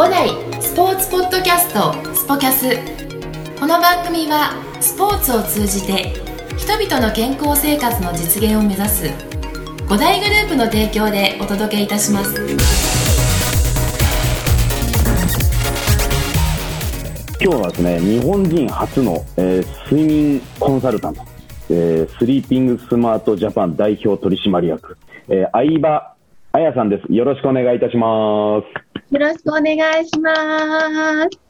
五代スポーツポッドキャストスポキャス。この番組はスポーツを通じて人々の健康生活の実現を目指す五大グループの提供でお届けいたします。今日はですね日本人初の、えー睡眠コンサルタント、えースリーピングスマートジャパン代表取締役、えー相葉彩さんです。よろしくお願いいたします。よろしくお願いします。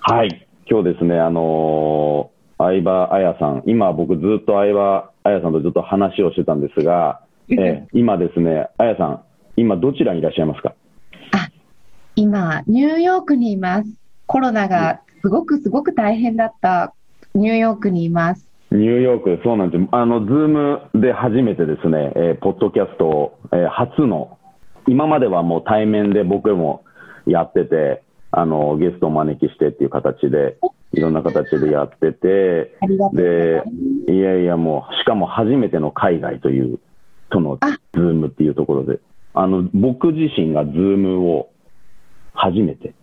はい今日ですねあのー相葉彩さん今僕ずっと相葉彩さんとずっと話をしてたんですが、えー今ですね彩さん今どちらにいらっしゃいますか？今、ニューヨークにいます。コロナがすごくすごく大変だったニューヨークにいます。ニューヨーク、そうなんです。あの、ズームで初めてですね、えーポッドキャストを、えー初の、今まではもう対面で僕もやってて、あの、ゲストをお招きしてっていう形で、いろんな形でやってて、でいやいやもう、しかも初めての海外という、とのあズームっていうところで、あの、僕自身がズームを初めて、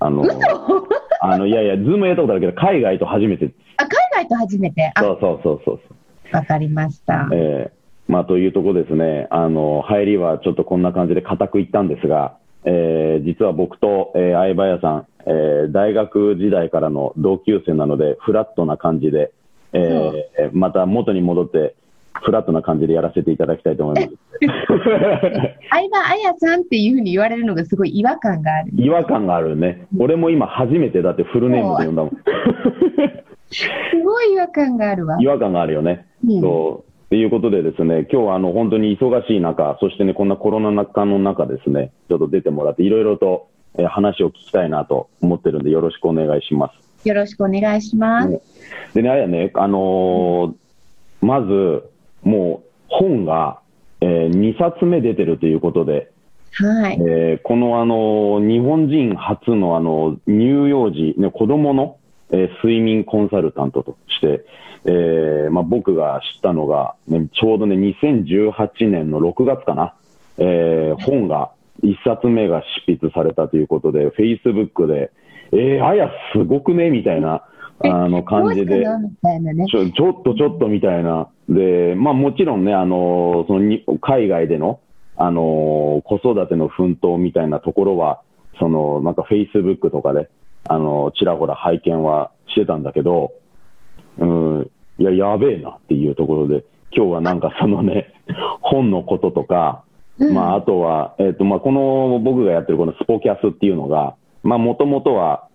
あの、あの、いやいや、ズームやったことあるけど、海外と初めて、あ、海外と初めて。あ、そうそうそうそう。わかりました。えーまあ、というところですね、あの入りはちょっとこんな感じで固くいったんですが、えー実は僕と、えー相葉屋さん、えー大学時代からの同級生なので、フラットな感じで、えーまた元に戻って、フラットな感じでやらせていただきたいと思います。相葉彩さんっていうふうに言われるのがすごい違和感がある。違和感があるね、俺も今、初めてだってフルネームで呼んだもん、すごい違和感があるわ。違和感があるよね。うんそうということでですね、今日はあの本当に忙しい中、そしてね、こんなコロナ禍の中ですね、ちょっと出てもらって、いろいろと、えー話を聞きたいなと思ってるんで、よろしくお願いします。よろしくお願いします。でね、あれやね、あのーまず、もう本が、え2冊目出てるということで、はい。えーこの、あの日本人初の、あの乳幼児、ね、子供の、えー睡眠コンサルタントとして、えーまあ、僕が知ったのが、ね、ちょうどね、2018年の6月かな、えー本が、1冊目が執筆されたということで、Facebook で、えー、あや、すごくねみたいな、あの感じで。ちょちょっとちょっとみたいな、でまあ、もちろんね、あのそのに海外での、あの子育ての奮闘みたいなところは、そのなんかフェイスブックとかで、あのちらほら拝見はしてたんだけど、うん、いや、やべえなっていうところで、今日はなんかそのね、本のこととか、うん。まあ、あとは、えっ、と、まあ、この僕がやってるこのスポキャスっていうのが、まあ、もともとは、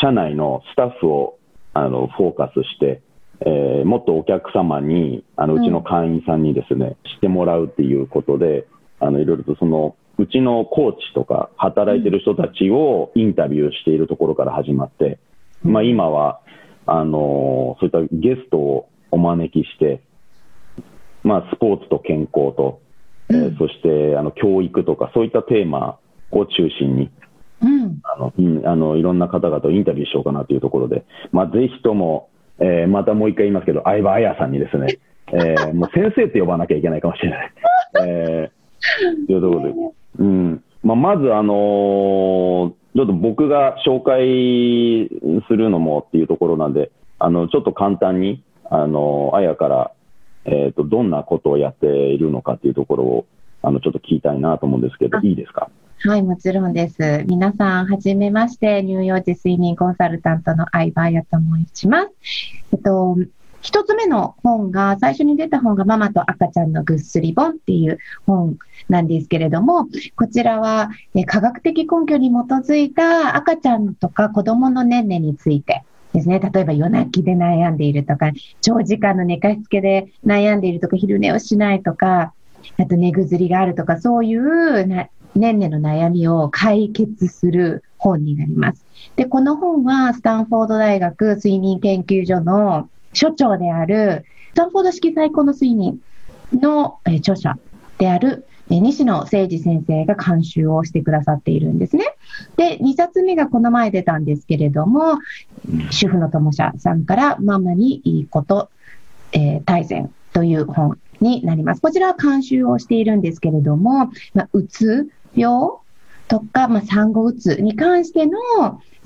社内のスタッフを、あの、フォーカスして、えーもっとお客様に、あの、うちの会員さんにですね、知ってもらうっていうことで、あの、いろいろとその、うちのコーチとか、働いてる人たちをインタビューしているところから始まって、まあ、今は、あのそういったゲストをお招きして、まあ、スポーツと健康と、えーそしてあの教育とか、そういったテーマを中心に、うん。あのうんあのいろんな方々をインタビューしようかなというところで、まあ、ぜひとも、えーまたもう一回言いますけど、相葉彩さんにですね、えーもう先生って呼ばなきゃいけないかもしれない。えーというところで、うんまあ、まず、あのーちょっと僕が紹介するのもっていうところなんで、あのちょっと簡単に、あのあやから、えー、とどんなことをやっているのかっていうところをあのちょっと聞きたいなと思うんですけど、あいいですか？はい、もちろんです。皆さん、はじめまして、乳幼児睡眠コンサルタントの相葉彩と申します。えっと、一つ目の本が、最初に出た本がママと赤ちゃんのぐっすり本っていう本なんですけれども、こちらはえ科学的根拠に基づいた赤ちゃんとか子供の年齢についてですね、例えば夜泣きで悩んでいるとか、長時間の寝かしつけで悩んでいるとか、昼寝をしないとか、あと寝ぐずりがあるとか、そういうな年々の悩みを解決する本になります。で、この本はスタンフォード大学睡眠研究所の所長である、スタンフォード式最高の睡眠の、えー著者である、えー西野誠二先生が監修をしてくださっているんですね。で、2冊目がこの前出たんですけれども、主婦の友社さんからママにいいこと、えー大全という本になります。こちらは監修をしているんですけれども、まあ、うつ病とか、まあ、産後うつに関しての、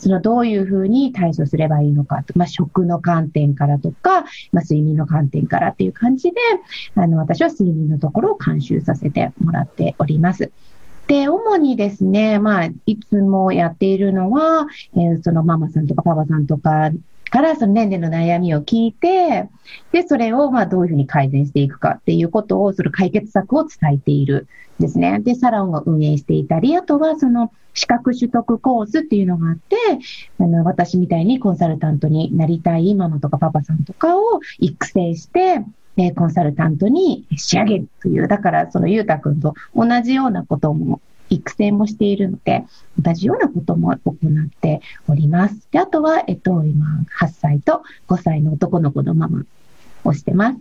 そのどういうふうに対処すればいいのかと、まあ、食の観点からとか、まあ、睡眠の観点からっていう感じで、あの、私は睡眠のところを監修させてもらっております。で、主にですね、まあ、いつもやっているのは、えー、そのママさんとかパパさんとかからその年齢の悩みを聞いて、で、それをまあどういうふうに改善していくかっていうことを、その解決策を伝えているんですね。で、サロンを運営していたり、あとはその資格取得コースっていうのがあって、あの、私みたいにコンサルタントになりたいママとかパパさんとかを育成して、えコンサルタントに仕上げるという、だからそのゆうたくんと同じようなことも育成もしているので、同じようなことも行っております。で、あとは、えっと、今、8歳と5歳の男の子のママをしてます。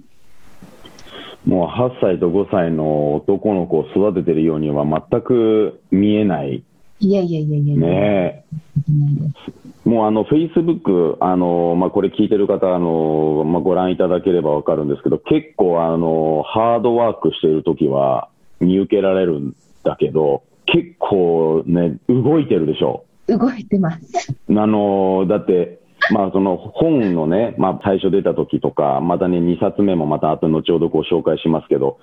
もう8歳と5歳の男の子を育ててるようには全く見えない。いやいやいやいやねもうあの、フェイスブック、あの、まあ、これ聞いてる方、あの、まあ、ご覧いただければわかるんですけど、結構あの、ハードワークしている時は見受けられるんだけど、結構ね、動いてるでしょ。動いてます。あの、だって、まあその本のね、まあ最初出た時とか、またね、2冊目もまた後後ほどご紹介しますけど、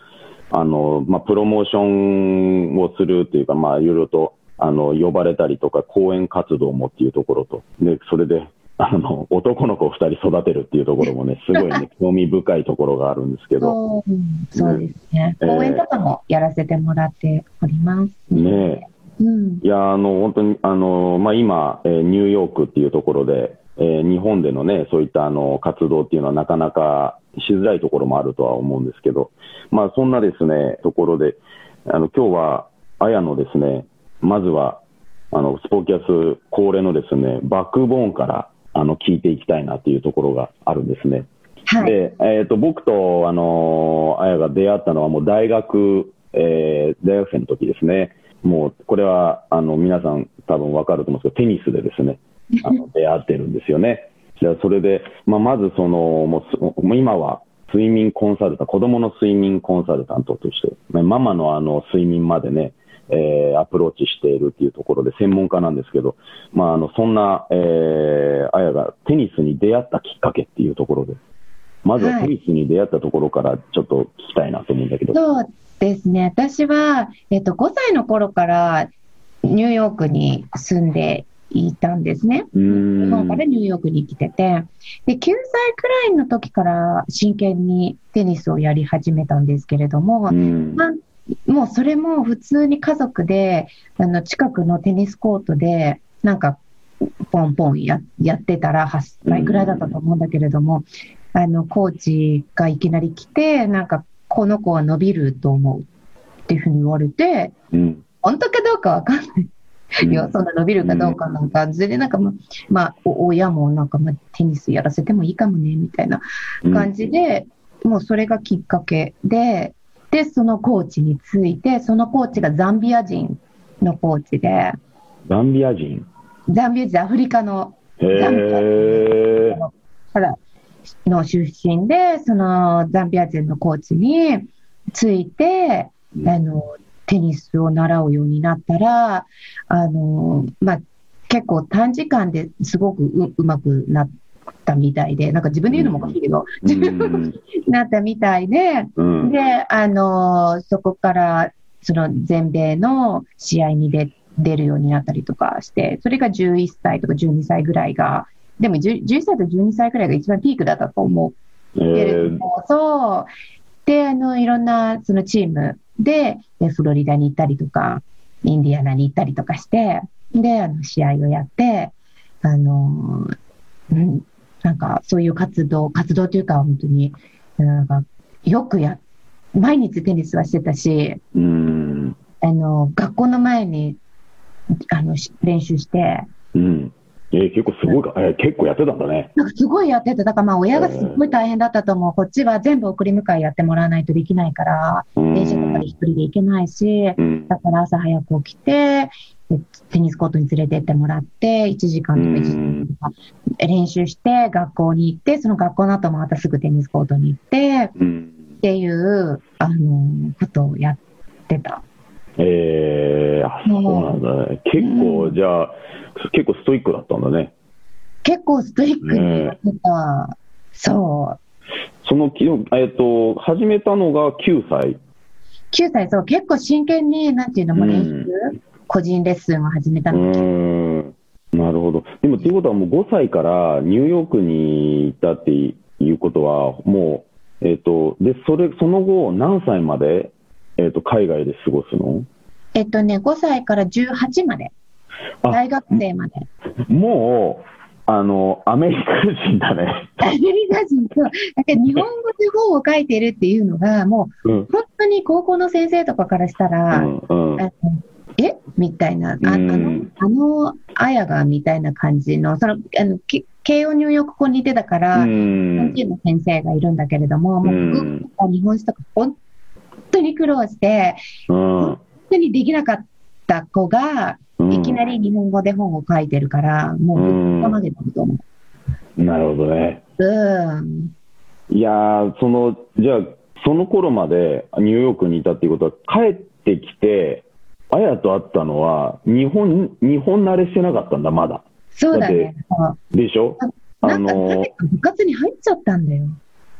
あの、まあプロモーションをするっていうか、まあいろいろと、あの、呼ばれたりとか、講演活動もっていうところと、で、それで、あの、男の子2人育てるっていうところもね、すごいね、興味深いところがあるんですけど。そうですね。講演とかもやらせてもらっております。ねうん、いや、あの、本当に、あの、まあ、今、えー、ニューヨークっていうところで、えー、日本でのね、そういったあの活動っていうのはなかなかしづらいところもあるとは思うんですけど、まあ、そんなですね、ところで、あの、今日は、あやのですね、まずは、あの、スポーキャス恒例のですね、バックボーンから、あの聞いていきたいなというところがあるんですね。はい、で、えーと、僕とあのあやが出会ったのはもう大学、えー、大学生の時ですね。もうこれはあの皆さん多分分かると思うんですけど、テニスでですね、あの出会ってるんですよね。じゃそれで、まあ、まずそのもう今は睡眠コンサルタント、子供の睡眠コンサルタントとして、ママのあの睡眠までね、えー、アプローチしているっていうところで専門家なんですけど、まあ、あのそんな、えー、あやがテニスに出会ったきっかけっていうところで、まずはテニスに出会ったところからちょっと聞きたいなと思うんだけど。そうですね。私は、えっと、5歳の頃からニューヨークに住んでいたんですね。日本からニューヨークに来てて。で、9歳くらいの時から真剣にテニスをやり始めたんですけれども、まあ、もうそれも普通に家族で、あの、近くのテニスコートで、なんか、ポンポンややってたら、8歳ぐらいだったと思うんだけれども、あの、コーチがいきなり来て、なんか、この子は伸びると思うっていうふうに言われて、うん、本当かどうかわかんない。いや、そんな伸びるかどうかなんか、全然なんかま、まあ、親もなんか、ま、テニスやらせてもいいかもね、みたいな感じで、うん、もうそれがきっかけで、で、そのコーチについて、そのコーチがザンビア人のコーチで。ザンビア人？ザンビア人、アフリカのザンビア人からの出身で、そのザンビア人のコーチについて、うん、あの、テニスを習うようになったら、あの、まあ、結構短時間ですごくううまくなって、ったみたいで、なんか自分で言うのもおかしいけど、うん、なったみたいで、うん、で、あの、そこから、その全米の試合に出出るようになったりとかして、それが11歳とか12歳ぐらいが、でも11歳と12歳ぐらいが一番ピークだったと思う。けれども、えー、そう。で、あの、いろんなそのチームで、フロリダに行ったりとか、インディアナに行ったりとかして、で、あの、試合をやって、あの、うん、なんかそういう活動、活動というか本当に、なんかよくや、毎日テニスはしてたし、うん、あの、学校の前に、あの、練習して、うん。えー、結構すごいか、えー、結構やってたんだね。なんかすごいやってた。だからまあ親がすごい大変だったと思う。こっちは全部送り迎えやってもらわないとできないから、電車とかで一人で行けないし、だから朝早く起きて、テニスコートに連れてってもらって、1時間とか1時間とか練習して、学校に行って、その学校の後もまたすぐテニスコートに行って、っていう、あの、ことをやってた。えー、あそうなんだね。結構、うんじゃあ、結構ストイックだったんだね。結構ストイックにやってた。そう。その、きえっと、始めたのが9歳。9歳、そう、結構真剣に、なんていうのもうん練習、個人レッスンを始めたうん。なるほど。でも、っていうことはもう5歳からニューヨークに行ったっていうことは、もう、えっと、で、それ、その後、何歳まで、えっと、海外で過ごすの？えっとね、5歳から18まで。あ大学生まで。もう、あの、アメリカ人だね。アメリカ人と、だから日本語で本を書いてるっていうのが、もう本当に高校の先生とかからしたら、うん。うんえ？みたいな、ああうんの、あの、あやがみたいな感じの、その、あの、き慶応ニューヨーク校にいてたから、う日本ん。人の先生がいるんだけれども、もう日本史とか本当に苦労して、うん。本当にできなかった子が、うんいきなり日本語で本を書いてるから、もうぶっかまげてると思なるほどね。う。うん。いやー、その、じゃあ、その頃までニューヨークにいたっていうことは、帰ってきて、あやと会ったのは、日本、日本慣れしてなかったんだ、まだ。そうだね。そうでしょ？あのなぜか部活に入っちゃったんだよ。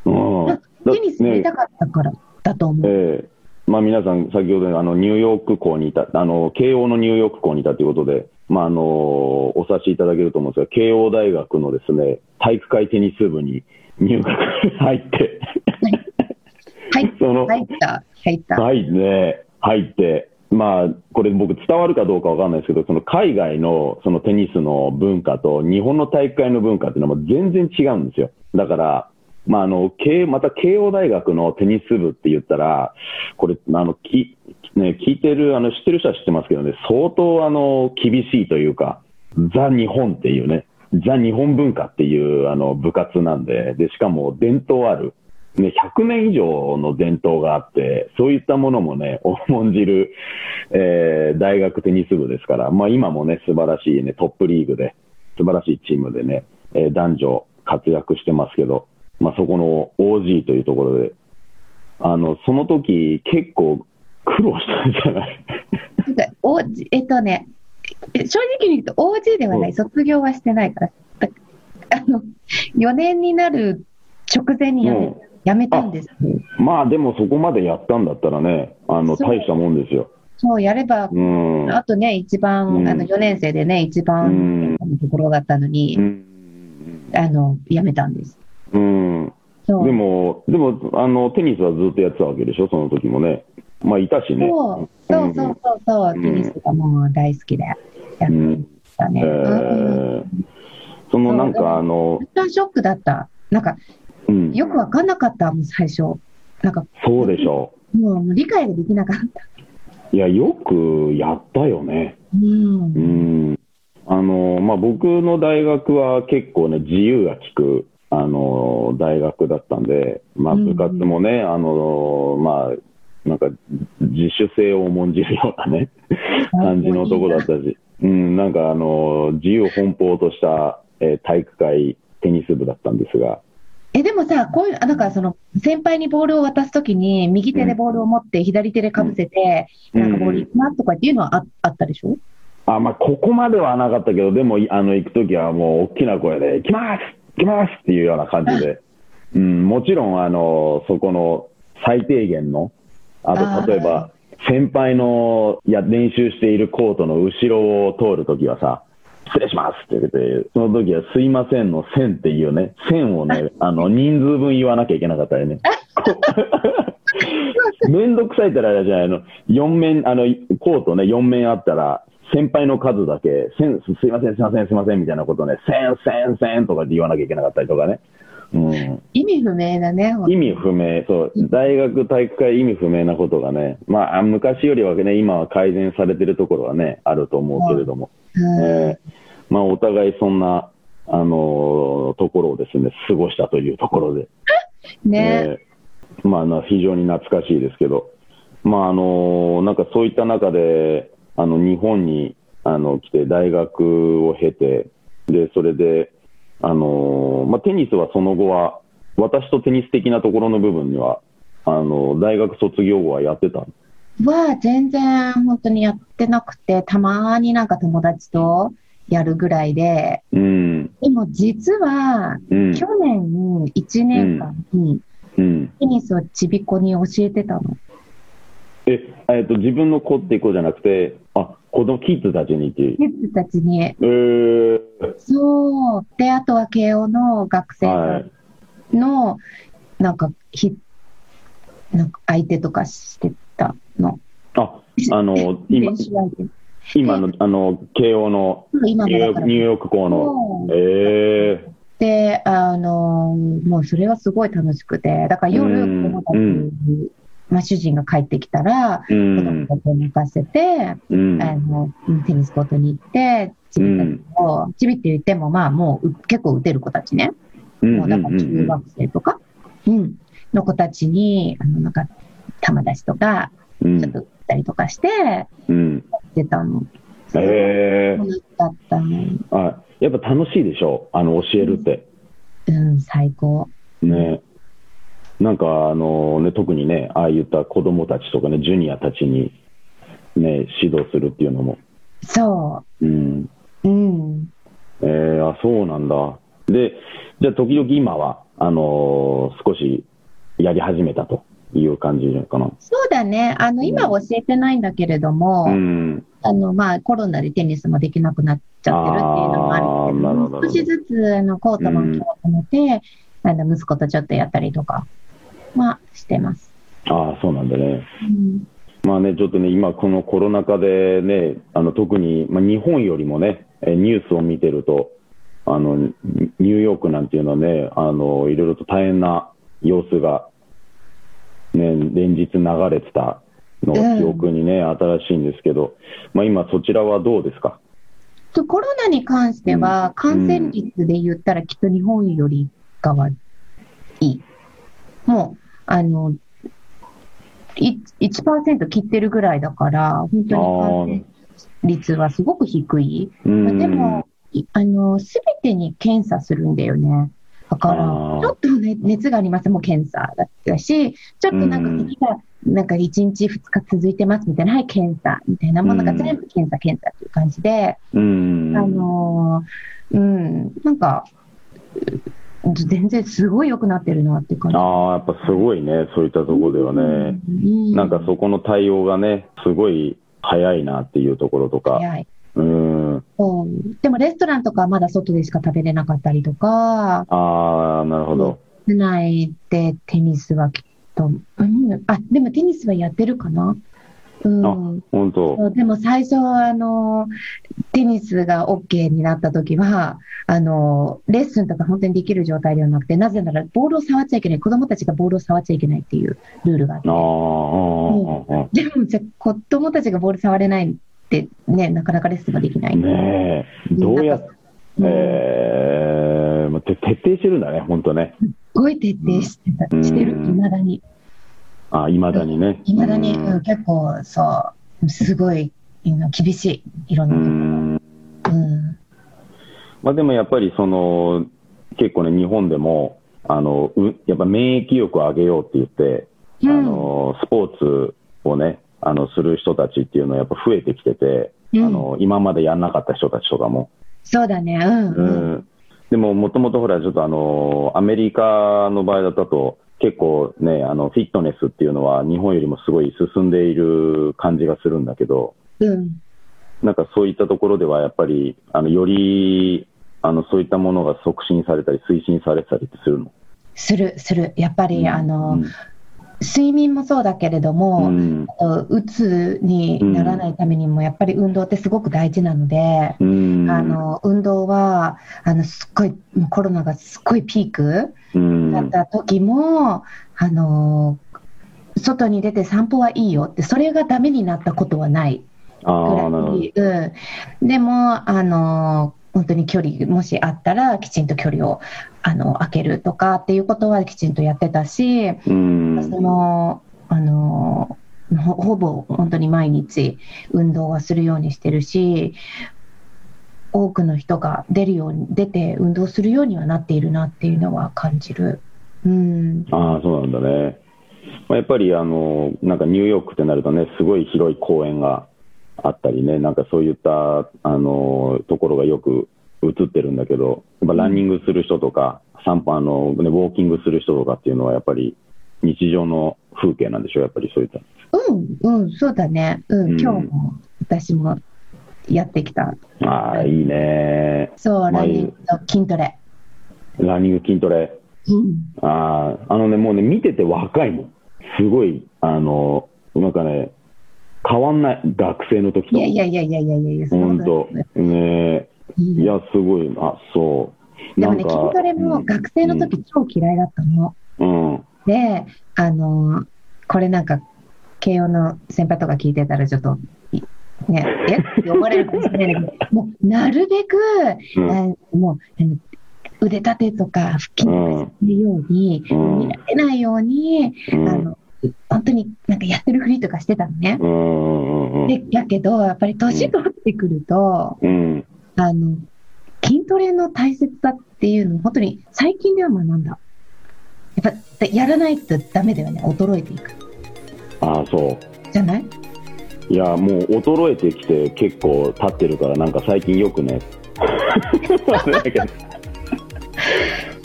うん。だテニスやりたかったからだと思う。ええまあ、皆さん、先ほどあのニューヨーク校にいた、あの慶応のニューヨーク校にいたということで、まあ、あのお察しいただけると思うんですが、慶応大学のですね体育会テニス部に入学入って、はい、その入った、入った。はいね、入って、まあ、これ、僕、伝わるかどうかわかんないですけど、その海外のそのテニスの文化と日本の体育会の文化っていうのはも全然違うんですよ。だから、まあ、あの慶また慶応大学のテニス部って言ったら、これ、あのきね、聞いてる、あの知ってる人は知ってますけどね、相当あの厳しいというか、ザ・日本っていうね、ザ・日本文化っていうあの部活なんで、でしかも伝統ある。ね、100年以上の伝統があって、そういったものもね、重んじる、えー大学テニス部ですから、まあ今もね、素晴らしいね、トップリーグで、素晴らしいチームでね、えー男女活躍してますけど、まあそこの OG というところで、あの、その時結構苦労したんじゃない？なんかおえっとね、え正直に言うと OG ではない、うん。卒業はしてないから、だあの、4年になる直前に辞め,、うん辞めたんです。まあでもそこまでやったんだったらね、あの、大したもんですよ。そう、やれば、うん。あとね、一番、うんあの、4年生でね、一う番んのところだったのに、うん。あの、辞めたんです。うん。でも、でも、あの、テニスはずっとやってたわけでしょ、その時もね。まあ、いたしね。そう、そうそうそうそう、うんテニスがもう大好きでやってたね。そのなんか、あの、ショックだった。なんか、うん、よくわかんなかったもん、最初。なんか、そうでしょもう理解ができなかった。う。いや、よくやったよね。うんう。ん。あの、まあ、僕の大学は結構ね、自由が利く、あの、大学だったんで、まあ、うん部活もね、あの、まあ、なんか、自主性を重んじるようなね、感じのとこだったし、うん、なんかあの、自由奔放とした、えー体育会テニス部だったんですが、え、でもさ、こういう、あなんかその、先輩にボールを渡すときに、右手でボールを持って、左手でかぶせて、うん。なんかボール行きますとかっていうのはああったでしょ？あ、まあ、ここまではなかったけど、でも、いあの、行くときはもう大きな声で、行きます！行きます！っていうような感じで、うん、もちろん、あの、そこの最低限の、あと、例えば、先輩のや練習しているコートの後ろを通るときはさ、失礼しますって言って、その時はすいませんの線っていうね、線をね、あの、人数分言わなきゃいけなかったよね。めんどくさいってあれじゃないの、4面、あの、コートね、4面あったら、先輩の数だけ、線、すいません、すいません、すいません、みたいなことね、線、線、線とかって言わなきゃいけなかったりとかね。うん。意味不明だね。意味不明、そう、大学体育会意味不明なことがね、まあ、あ昔よりはね、今は改善されてるところはね、あると思うけれども、うん。えーまあ、お互いそんな、あのーところをですね、過ごしたというところで、ね。えーまあ、な非常に懐かしいですけど、まああのなんかそういった中で、あの日本にあの来て、大学を経て、でそれで、あのまあ、テニスはその後は、私とテニス的なところの部分には、あの大学卒業後はやってたは全然本当にやってなくて、たまになんか友達とやるぐらいで、うん。でも実は、うん。去年1年間にうん。テニスをちびっこに教えてたの。え、えっと、自分の子って子じゃなくて、あ、子供、キッズたちに。キッズたちに、えー、そう。で、あとは慶応の学生はい。の、なんか、ひ、なんか相手とかしてたの。あ、あの、今今の、あの、慶応の今もだからニューヨーク、校の。そうえで、あの、もうそれはすごい楽しくて、だから夜、うん子供たちうんまあ主人が帰ってきたら、ー、う子供ん。たちを寝かせて、うん。あの、テニスコートに行って、ちびたちを、ちびって言っても、まあもうう結構打てる子たちね。うん。もうだから中学生とか、うん、の子たちに、あの、なんか、玉出しとか、うん。ちょっと打ったりとかして、やうん。ってたの。え楽しかったの。ー、あ、やっぱ楽しいでしょ？あの、教えるって。うん、最高。ね。なんか、あのね、特にね、ああいった子供たちとかね、ジュニアたちに、ね、指導するっていうのも。そうん。う。うん。えー、あ、そうなんだ。で、じゃあ、時々今は、あのー少しやり始めたという感じかな。そうだね。あの、今教えてないんだけれども、うん。あの、まあ、コロナでテニスもできなくなっちゃってるっていうのもあるけどども、少しずつ、あの、コートもうん今日止めて、あの、息子とちょっとやったりとか、まあ、してます。ああ、そうなんだね。うん。まあね、ちょっとね、今このコロナ禍でね、あの、特に、まあ、日本よりもね、えニュースを見てると、あの、ニニューヨークなんていうのはね、あの、いろいろと大変な様子が、ね、連日流れてたのが記憶にね、新しいんですけど、まあ今そちらはどうですか？とコロナに関してうはん、感染率で言ったらきっと日本よりかはいい。もう、あの、い1%切ってるぐらいだから、本当に感染率はすごく低い。あん。でも、いあの、すべてに検査するんだよね。だからちょっと、ね、熱がありますもう検査だったし、ちょっとなんか咳が、なんか1日2日続いてますみたいな、はい、検査みたいなものがうん全部検査、検査っていう感じで、うん。あのーうん、なんか、う全然すごい良くなってるなっていう感じ。ああ、やっぱすごいね、そういったところではね。うんなんかそこの対応がね、すごい早いなっていうところとか。早いうん。そうでもレストランとかはまだ外でしか食べれなかったりとか、ああ、なるほど。室内でテニスはきっと、うん、あ、でもテニスはやってるかなうん。本当。でも最初、あの、テニスが OK になった時は、あの、レッスンとか本当にできる状態ではなくて、なぜならボールを触っちゃいけない、子供たちがボールを触っちゃいけないっていうルールがあってあでも、じゃあ子供たちがボール触れないってね、なかなかレッスンができない。ねえ、どうやっうんえー、徹底してるんだね、本当ね。すごい徹底してしてる、未だに。あ、いまだにね。未だに、うんうん結構、そう、すごい、うん厳しい、いろんうなとこん。うん。まあでもやっぱりその、結構ね、日本でも、あの、うやっぱ免疫力を上げようって言って、あの、スポーツをね、あの、する人たちっていうのはやっぱ増えてきてて、うんあの、今までやんなかった人たちとかも。そうだね、うん、ううん。ん。でも、もともとほら、ちょっとあの、アメリカの場合だと、結構ね、あの、フィットネスっていうのは日本よりもすごい進んでいる感じがするんだけど、うん。なんかそういったところではやっぱり、あの、より、あの、そういったものが促進されたり、推進されたりするの？する、する。やっぱり、あの、睡眠もそうだけれどうも、ん。あとうつにならないためにも、やっぱり運動ってすごく大事なので、うん。あの、運動は、あの、すっごい、コロナがすっごいピークうん、だった時も、あの、外に出て散歩はいいよって、それがダメになったことはないぐ。らい、うん。でも、あの、本当に距離、もしあったら、きちんと距離を、あの、空けるとかっていうことはきちんとやってたし、うん。その、あの、ほほぼ本当に毎日運動はするようにしてるし、多くの人が出るように、出て運動するようにはなっているなっていうのは感じる。うん。ああ、そうなんだね。まあ、やっぱりあのなんかニューヨークってなるとね、すごい広い公園があったりね、なんかそういったあのところがよく映ってるんだけど、やっぱランニングする人とか、散歩あの、ね、ウォーキングする人とかっていうのは、やっぱり日常の風景なんでしょう、やっぱりそういった。うん、うん、そうだね。うん、うん、今日も私もやってきた。ああ、いいね。そう、ランニングと筋トレ。ランニング筋トレ。うん、ああ、あのね、もうね、見てて若いもん。すごい、あの、なんかね、変わんない、学生の時と。いやいやいやいやいやいや、本当。ねいや、すごい、あ、そう。でもね、筋トレも学生の時超嫌いだったの。うん。で、あの、これなんか、慶応の先輩とか聞いてたらちょっと、ね、え？って思われるかもしれないけど、もう、なるべく、うん、もう、腕立てとか腹筋とかするように、うん、見られないように、うん、あの、本当になんかやってるふりとかしてたのね。で、やけど、やっぱり年取ってくると、あの、筋トレの大切さっていうのを本当に最近では学んだ。やっぱ、やらないとダメだよね。衰えていく。ああ、そう。じゃない？いや、もう衰えてきて結構経ってるから、なんか最近よくね。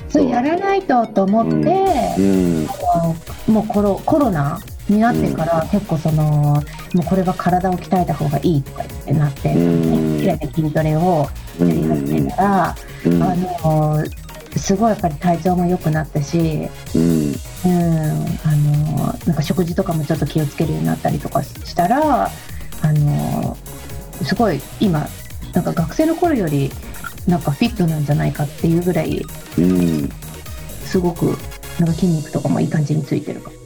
そうやらないとと思って、うんうん、もうコロコロナになってから結構その、もうこれは体を鍛えた方がいいとかってなって、きれいな筋トレをやり始めたら、あのすごいやっぱり体調も良くなったし、うん、あのなんか食事とかもちょっと気をつけるようになったりとかしたら、あのすごい今、なんか学生の頃よりなんかフィットなんじゃないかっていうぐらい、うん、すごくなんか筋肉とかもいい感じについてるかこ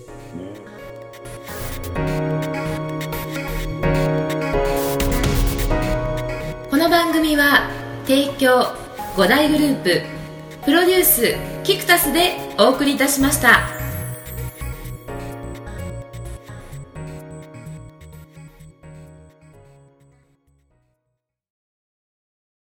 組は提供五大グループプロデュースキクタスでお送りいたしました。